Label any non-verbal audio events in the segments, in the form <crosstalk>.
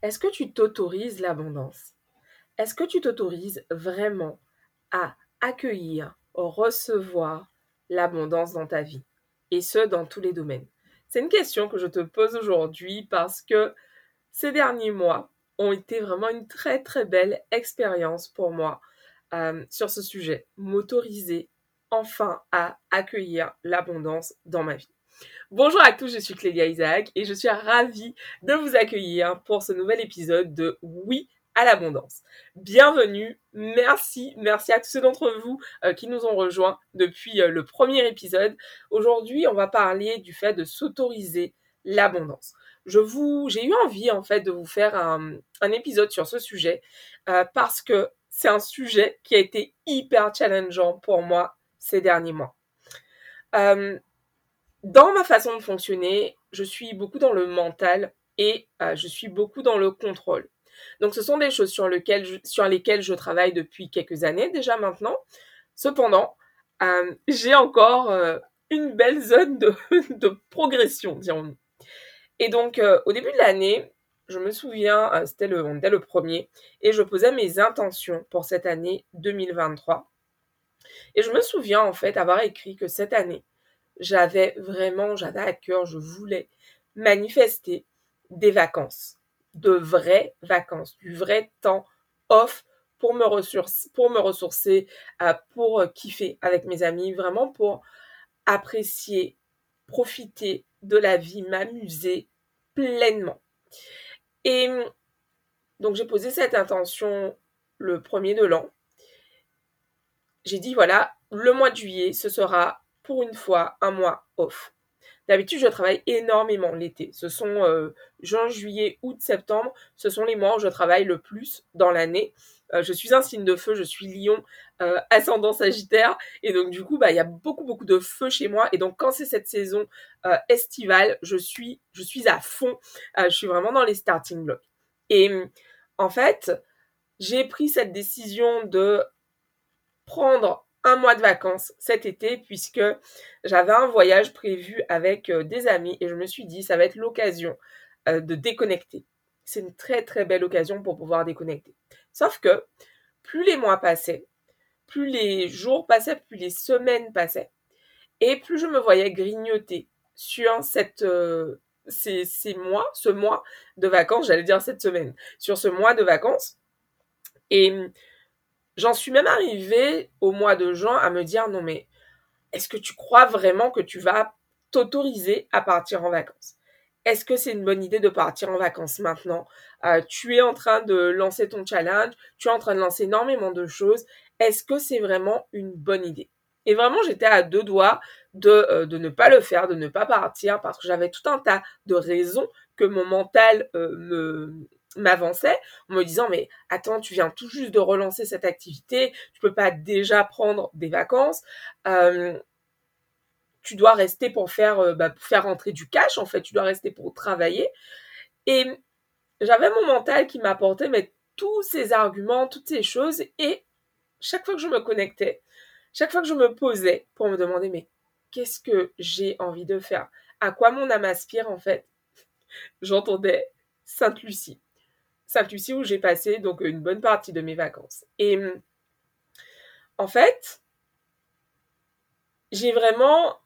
Est-ce que tu t'autorises l'abondance? Est-ce que tu t'autorises vraiment à accueillir, recevoir l'abondance dans ta vie? Et ce, dans tous les domaines. C'est une question que je te pose aujourd'hui parce que ces derniers mois ont été vraiment une très très belle expérience pour moi euh, sur ce sujet. M'autoriser enfin à accueillir l'abondance dans ma vie. Bonjour à tous, je suis Clélia Isaac et je suis ravie de vous accueillir pour ce nouvel épisode de Oui à l'abondance. Bienvenue, merci, merci à tous ceux d'entre vous euh, qui nous ont rejoints depuis euh, le premier épisode. Aujourd'hui, on va parler du fait de s'autoriser l'abondance. Je vous, j'ai eu envie en fait de vous faire un, épisode sur ce sujet euh, parce que c'est un sujet qui a été hyper challengeant pour moi ces derniers mois. Dans ma façon de fonctionner, je suis beaucoup dans le mental et euh, je suis beaucoup dans le contrôle. Donc ce sont des choses sur, lesquelles je, travaille depuis quelques années déjà maintenant. Cependant, euh, j'ai encore euh, une belle zone de, <laughs> progression, dirons-nous. Et donc au début de l'année, je me souviens, c'était le, dès le premier, et je posais mes intentions pour cette année 2023. Et je me souviens en fait avoir écrit que cette année, j'avais vraiment, j'avais à cœur, je voulais manifester des vacances, de vraies vacances, du vrai temps off pour me ressourcer, pour, me ressourcer, euh, pour kiffer avec mes amis, vraiment pour apprécier, profiter de la vie, m'amuser pleinement. Et donc j'ai posé cette intention le premier de l'an. J'ai dit voilà, le mois de juillet, ce sera pour une fois un mois off. D'habitude, je travaille énormément l'été. Ce sont euh, juin, juillet, août, septembre. Ce sont les mois où je travaille le plus dans l'année. Euh, je suis un signe de feu, je suis lion, euh, ascendant sagittaire. Et donc, du coup, bah, il y a beaucoup, beaucoup de feu chez moi. Et donc, quand c'est cette saison estivale, je suis, je suis à fond. je suis vraiment dans les starting blocks. Et en fait, j'ai pris cette décision de prendre mois de vacances cet été puisque j'avais un voyage prévu avec euh, des amis et je me suis dit ça va être l'occasion euh, de déconnecter. C'est une très très belle occasion pour pouvoir déconnecter. Sauf que plus les mois passaient, plus les jours passaient, plus les semaines passaient et plus je me voyais grignoter sur cette euh, ces, ces mois, ce mois de vacances, j'allais dire cette semaine, sur ce mois de vacances. Et J'en suis même arrivée au mois de juin à me dire non mais est-ce que tu crois vraiment que tu vas t'autoriser à partir en vacances? Est-ce que c'est une bonne idée de partir en vacances maintenant? Euh, Tu es en train de lancer ton challenge, tu es en train de lancer énormément de choses. Est-ce que c'est vraiment une bonne idée? Et vraiment, j'étais à deux doigts de, euh, de ne pas le faire, de ne pas partir, parce que j'avais tout un tas de raisons que mon mental euh, me, m'avançait en me disant mais attends tu viens tout juste de relancer cette activité tu peux pas déjà prendre des vacances euh, tu dois rester pour faire euh, bah, pour faire rentrer du cash en fait tu dois rester pour travailler. Et j'avais mon mental qui m'apportait mais tous ces arguments toutes ces choses et chaque fois que je me connectais chaque fois que je me posais pour me demander mais qu'est-ce que j'ai envie de faire? À quoi mon âme aspire en fait? J'entendais Sainte Lucie Sainte-Lucie où j'ai passé donc une bonne partie de mes vacances. Et en fait, j'ai vraiment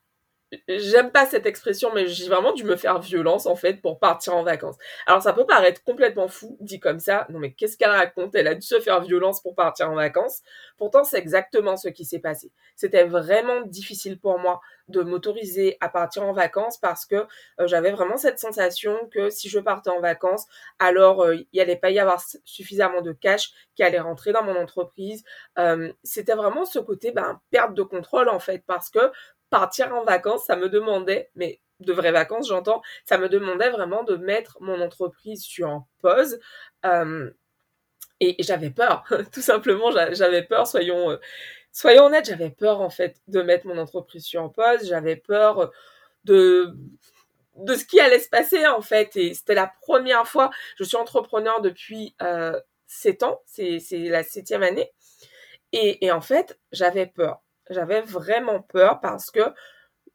j'aime pas cette expression, mais j'ai vraiment dû me faire violence en fait pour partir en vacances. Alors ça peut paraître complètement fou dit comme ça. Non mais qu'est-ce qu'elle raconte? Elle a dû se faire violence pour partir en vacances. Pourtant c'est exactement ce qui s'est passé. C'était vraiment difficile pour moi de m'autoriser à partir en vacances parce que euh, j'avais vraiment cette sensation que si je partais en vacances, alors euh, il n'y allait pas y avoir suffisamment de cash qui allait rentrer dans mon entreprise. Euh, c'était vraiment ce côté ben, perte de contrôle en fait parce que partir en vacances, ça me demandait, mais de vraies vacances, j'entends, ça me demandait vraiment de mettre mon entreprise sur pause. Euh, et, j'avais peur, <laughs> tout simplement, j'avais peur, soyons, euh, soyons honnêtes, j'avais peur en fait de mettre mon entreprise sur pause, j'avais peur de de ce qui allait se passer en fait. Et c'était la première fois, je suis entrepreneur depuis euh, 7 ans, c'est la septième année. Et, et en fait, j'avais peur. J'avais vraiment peur parce que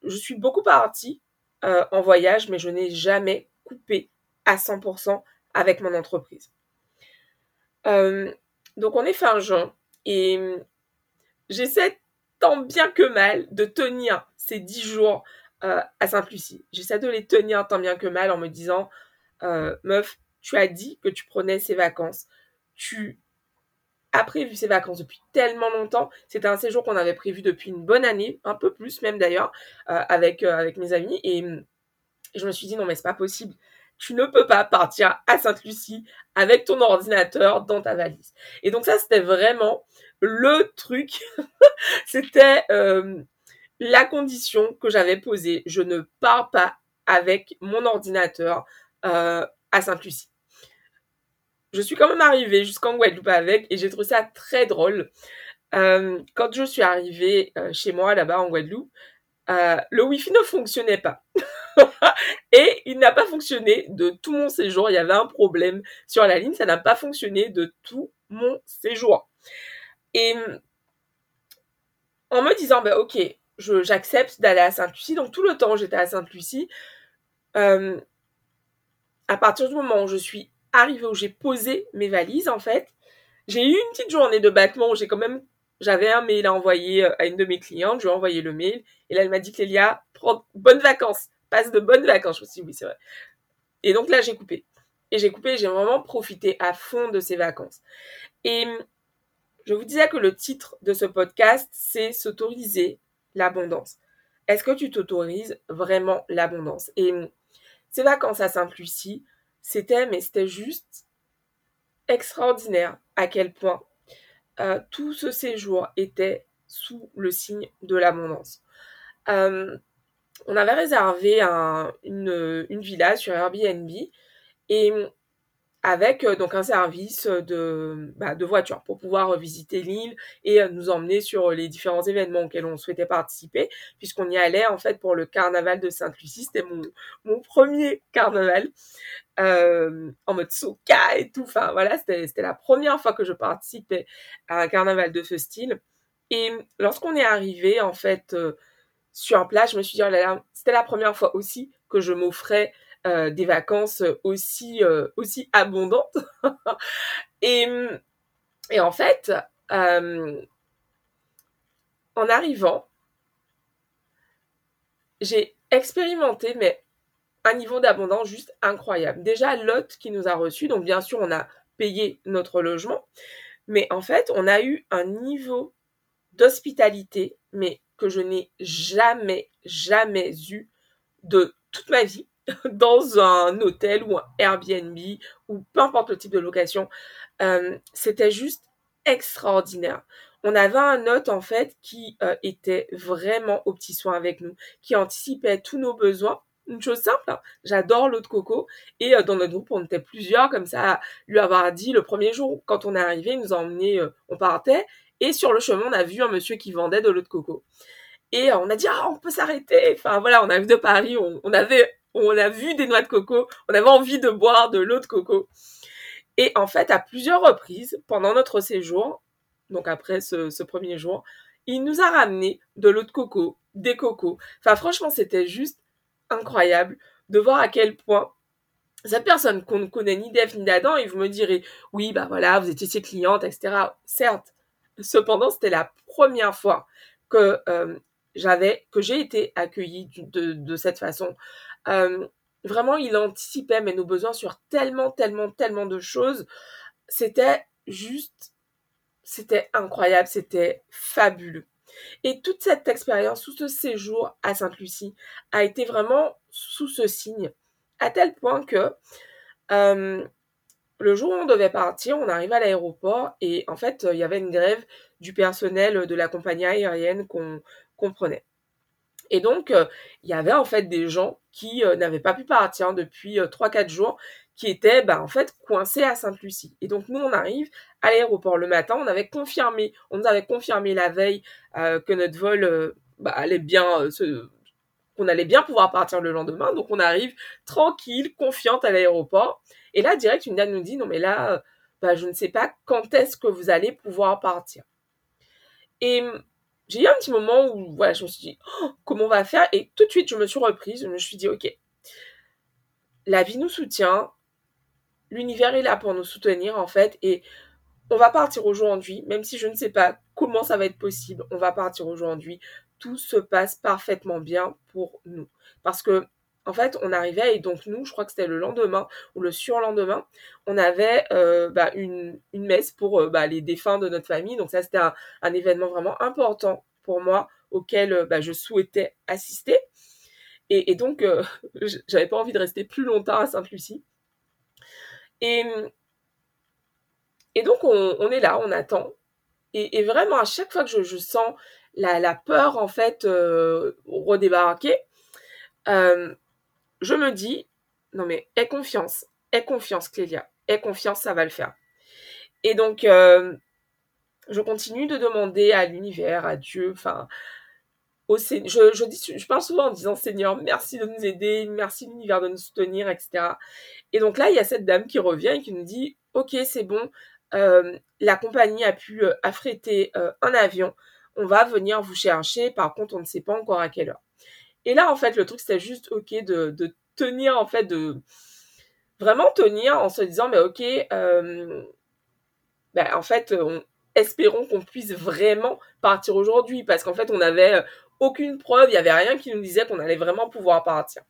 je suis beaucoup partie euh, en voyage, mais je n'ai jamais coupé à 100% avec mon entreprise. Euh, donc on est fin juin et j'essaie tant bien que mal de tenir ces dix jours euh, à Sainte-Lucie. J'essaie de les tenir tant bien que mal en me disant, euh, meuf, tu as dit que tu prenais ces vacances. Tu as prévu ces vacances depuis tellement longtemps. C'était un séjour qu'on avait prévu depuis une bonne année, un peu plus même d'ailleurs, avec, avec mes amis. Et, je me suis dit, non mais c'est pas possible. Tu ne peux pas partir à Sainte-Lucie avec ton ordinateur dans ta valise. Et donc ça, c'était vraiment le truc. <laughs> c'était la condition que j'avais posée. Je ne pars pas avec mon ordinateur euh, à Sainte-Lucie. Je suis quand même arrivée jusqu'en Guadeloupe avec et j'ai trouvé ça très drôle. Euh, quand je suis arrivée euh, chez moi là-bas en Guadeloupe, le Wi-Fi ne fonctionnait pas. <laughs> et il n'a pas fonctionné de tout mon séjour. Il y avait un problème sur la ligne. Ça n'a pas fonctionné de tout mon séjour. Et en me disant, bah, ok, j'accepte d'aller à Sainte-Lucie. Donc tout le temps, j'étais à Sainte-Lucie. Euh, à partir du moment où je suis arrivée, où j'ai posé mes valises, en fait, j'ai eu une petite journée de battement où j'ai quand même, j'avais un mail à envoyer euh, à une de mes clientes, je lui ai envoyé le mail, et là, elle m'a dit, Clélia, prends bonnes vacances, passe de bonnes vacances. Je me suis dit, oui, c'est vrai. Et donc là, j'ai coupé. Et j'ai coupé, j'ai vraiment profité à fond de ces vacances. Et je vous disais que le titre de ce podcast, c'est s'autoriser l'abondance. Est-ce que tu t'autorises vraiment l'abondance? Et ces vacances à Sainte-Lucie, c'était, mais c'était juste extraordinaire à quel point euh, tout ce séjour était sous le signe de l'abondance. Euh, on avait réservé une, villa sur Airbnb et avec euh, donc un service de, bah, de voiture pour pouvoir visiter l'île et nous emmener sur les différents événements auxquels on souhaitait participer, puisqu'on y allait en fait pour le carnaval de Sainte-Lucie. C'était mon premier carnaval euh, en mode soca et tout. Enfin voilà, c'était la première fois que je participais à un carnaval de ce style. Et lorsqu'on est arrivé en fait sur place, je me suis dit, oh c'était la première fois aussi que je m'offrais euh, des vacances aussi, euh, aussi abondantes. <laughs> et, en fait, euh, en arrivant, j'ai expérimenté, mais un niveau d'abondance juste incroyable. Déjà, l'hôte qui nous a reçus, donc bien sûr, on a payé notre logement, mais en fait, on a eu un niveau d'hospitalité, mais que je n'ai jamais, jamais eu de toute ma vie. <laughs> dans un hôtel ou un Airbnb ou peu importe le type de location. Euh, c'était juste extraordinaire. On avait un hôte en fait qui euh, était vraiment au petit soin avec nous, qui anticipait tous nos besoins. Une chose simple, hein. j'adore l'eau de coco et euh, dans notre groupe on était plusieurs comme ça lui avoir dit le premier jour quand on est arrivé, il nous a emmené, on partait et sur le chemin on a vu un monsieur qui vendait de l'eau de coco. Et on a dit, ah, on peut s'arrêter. Enfin, voilà, on arrive de Paris, on a vu des noix de coco, on avait envie de boire de l'eau de coco. Et en fait, à plusieurs reprises, pendant notre séjour, donc après ce, premier jour, il nous a ramené de l'eau de coco, des cocos. Enfin, franchement, c'était juste incroyable de voir à quel point cette personne qu'on ne connaît ni d'Eve ni d'Adam, et vous me direz, oui, bah voilà, vous étiez ses clientes, etc. Certes. Cependant, c'était la première fois que euh, j'avais, que j'ai été accueillie de, cette façon. Euh, vraiment, il anticipait mais nos besoins sur tellement, tellement, tellement de choses. C'était juste, c'était incroyable, c'était fabuleux. Et toute cette expérience, tout ce séjour à Sainte-Lucie a été vraiment sous ce signe, à tel point que euh, le jour où on devait partir, on arrive à l'aéroport et en fait, il y avait une grève du personnel de la compagnie aérienne qu'on comprenait. Et donc, euh, il y avait en fait des gens qui euh, n'avaient pas pu partir depuis 3-4 euh, jours, qui étaient bah, en fait coincés à Sainte-Lucie. Et donc, nous, on arrive à l'aéroport le matin, on avait confirmé, on nous avait confirmé la veille que notre vol bah, allait bien qu'on allait bien pouvoir partir le lendemain. Donc, on arrive tranquille, confiante à l'aéroport. Et là, direct, une dame nous dit, non, mais là, bah, je ne sais pas quand est-ce que vous allez pouvoir partir. Et j'ai eu un petit moment où voilà, je me suis dit oh, comment on va faire? Et tout de suite je me suis reprise, je me suis dit ok, la vie nous soutient, l'univers est là pour nous soutenir en fait et on va partir aujourd'hui, même si je ne sais pas comment ça va être possible, on va partir aujourd'hui. Tout se passe parfaitement bien pour nous. Parce que, en fait, on arrivait et donc nous, je crois que c'était le lendemain ou le surlendemain, on avait euh, bah, une, messe pour euh, bah, les défunts de notre famille. Donc ça, c'était un, événement vraiment important pour moi auquel euh, bah, je souhaitais assister. Et, donc, <laughs> j'avais pas envie de rester plus longtemps à Sainte-Lucie. Et, et donc, on, est là, on attend. Et, vraiment, à chaque fois que je, sens la, peur, en fait, euh, redébarquer, euh, je me dis, non mais, aie confiance, aie confiance, Clélia, aie confiance, ça va le faire. Et donc, euh, je continue de demander à l'univers, à Dieu, enfin, au je, je, dis, je parle souvent en disant Seigneur, merci de nous aider, merci l'univers de nous soutenir, etc. Et donc là, il y a cette dame qui revient et qui nous dit, ok, c'est bon, la compagnie a pu euh, affréter euh, un avion, on va venir vous chercher, par contre, on ne sait pas encore à quelle heure. Et là, en fait, le truc, c'était juste, ok, de, tenir, en fait, de vraiment tenir en se disant, mais ok, ben, en fait, espérons qu'on puisse vraiment partir aujourd'hui, parce qu'en fait, on avait aucune preuve, il n'y avait rien qui nous disait qu'on allait vraiment pouvoir partir.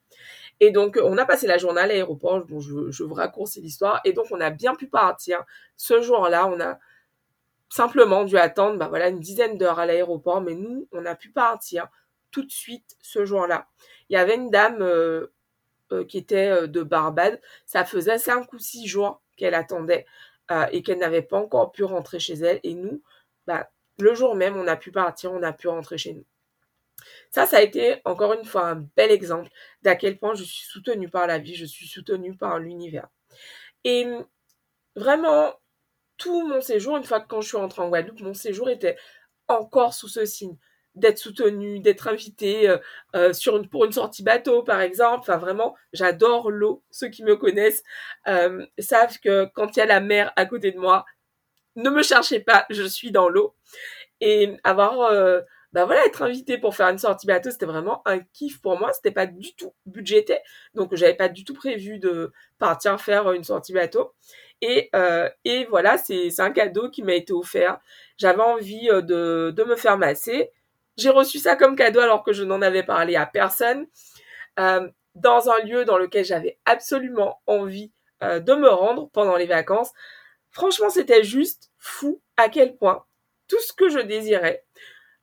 Et donc, on a passé la journée à l'aéroport. Bon, je, je vous raccourcis l'histoire. Et donc, on a bien pu partir. Ce jour-là, on a simplement dû attendre, bah voilà, une dizaine d'heures à l'aéroport. Mais nous, on a pu partir tout de suite ce jour-là. Il y avait une dame euh, euh, qui était euh, de Barbade. Ça faisait cinq ou six jours qu'elle attendait et qu'elle n'avait pas encore pu rentrer chez elle. Et nous, bah, le jour même, on a pu partir, on a pu rentrer chez nous. Ça, ça a été encore une fois un bel exemple d'à quel point je suis soutenue par la vie, je suis soutenue par l'univers. Et vraiment, tout mon séjour, une fois que quand je suis rentrée en Guadeloupe, mon séjour était encore sous ce signe d'être soutenue, d'être invitée euh, euh, pour une sortie bateau, par exemple. Enfin, vraiment, j'adore l'eau. Ceux qui me connaissent euh, savent que quand il y a la mer à côté de moi, ne me cherchez pas, je suis dans l'eau. Et avoir bah voilà, être invité pour faire une sortie bateau, c'était vraiment un kiff pour moi. C'était pas du tout budgété, donc j'avais pas du tout prévu de partir faire une sortie bateau. Et, euh, et voilà, c'est un cadeau qui m'a été offert. J'avais envie euh, de, de me faire masser. J'ai reçu ça comme cadeau alors que je n'en avais parlé à personne. Euh, dans un lieu dans lequel j'avais absolument envie euh, de me rendre pendant les vacances. Franchement, c'était juste fou à quel point tout ce que je désirais,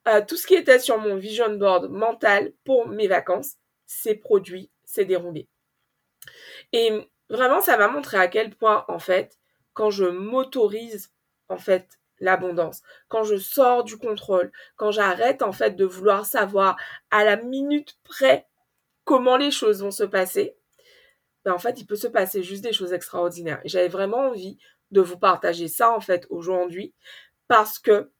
euh, tout ce qui était sur mon vision board mental pour mes vacances, s'est produit, s'est déroulé. Et vraiment, ça m'a montré à quel point, en fait, quand je m'autorise, en fait, l'abondance, quand je sors du contrôle, quand j'arrête, en fait, de vouloir savoir à la minute près comment les choses vont se passer, ben, en fait, il peut se passer juste des choses extraordinaires. J'avais vraiment envie de vous partager ça, en fait, aujourd'hui, parce que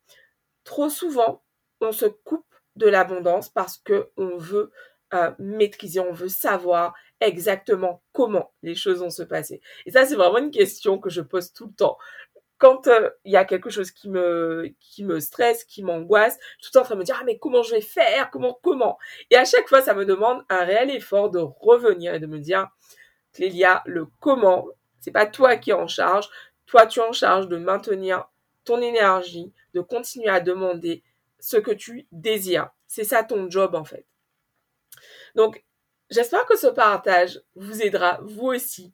trop souvent, on se coupe de l'abondance parce que on veut euh, maîtriser, on veut savoir exactement comment les choses vont se passer. Et ça, c'est vraiment une question que je pose tout le temps. Quand euh, il y a quelque chose qui me stresse, qui m'angoisse, je suis tout en train de me dire ah mais comment je vais faire, comment comment? Et à chaque fois, ça me demande un réel effort de revenir et de me dire Clélia, le comment, c'est pas toi qui es en charge. Toi, tu es en charge de maintenir ton énergie, de continuer à demander, ce que tu désires. C'est ça ton job en fait. Donc, j'espère que ce partage vous aidera, vous aussi,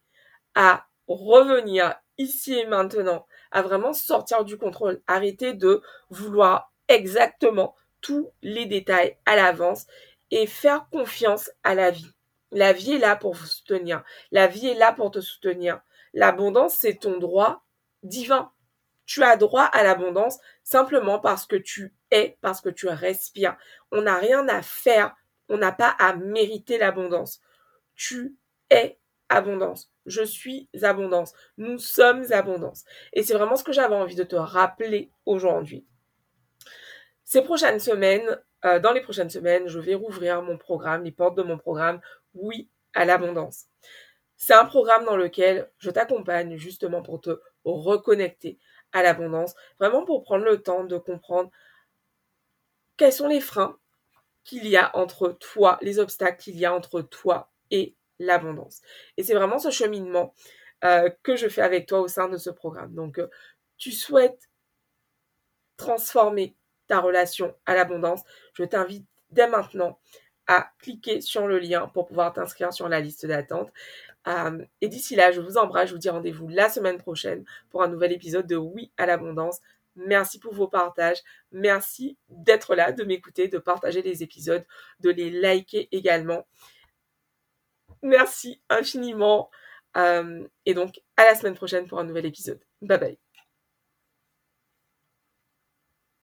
à revenir ici et maintenant, à vraiment sortir du contrôle. Arrêter de vouloir exactement tous les détails à l'avance et faire confiance à la vie. La vie est là pour vous soutenir. La vie est là pour te soutenir. L'abondance, c'est ton droit divin. Tu as droit à l'abondance simplement parce que tu es, parce que tu respires. On n'a rien à faire. On n'a pas à mériter l'abondance. Tu es abondance. Je suis abondance. Nous sommes abondance. Et c'est vraiment ce que j'avais envie de te rappeler aujourd'hui. Ces prochaines semaines, euh, dans les prochaines semaines, je vais rouvrir mon programme, les portes de mon programme, oui à l'abondance. C'est un programme dans lequel je t'accompagne justement pour te reconnecter à l'abondance, vraiment pour prendre le temps de comprendre quels sont les freins qu'il y a entre toi, les obstacles qu'il y a entre toi et l'abondance? Et c'est vraiment ce cheminement que je fais avec toi au sein de ce programme. Donc, tu souhaites transformer ta relation à l'abondance, je t'invite dès maintenant à cliquer sur le lien pour pouvoir t'inscrire sur la liste d'attente. Euh, et d'ici là, je vous embrasse, je vous dis rendez-vous la semaine prochaine pour un nouvel épisode de Oui à l'abondance. Merci pour vos partages. Merci d'être là, de m'écouter, de partager les épisodes, de les liker également. Merci infiniment. Euh, et donc, à la semaine prochaine pour un nouvel épisode. Bye bye.